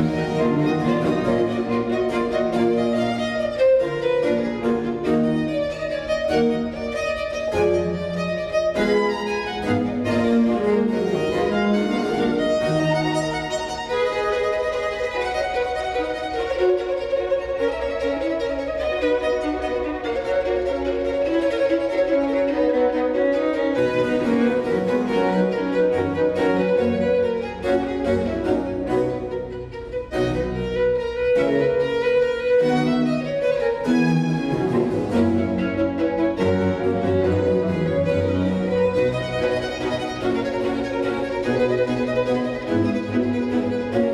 Música Thank you.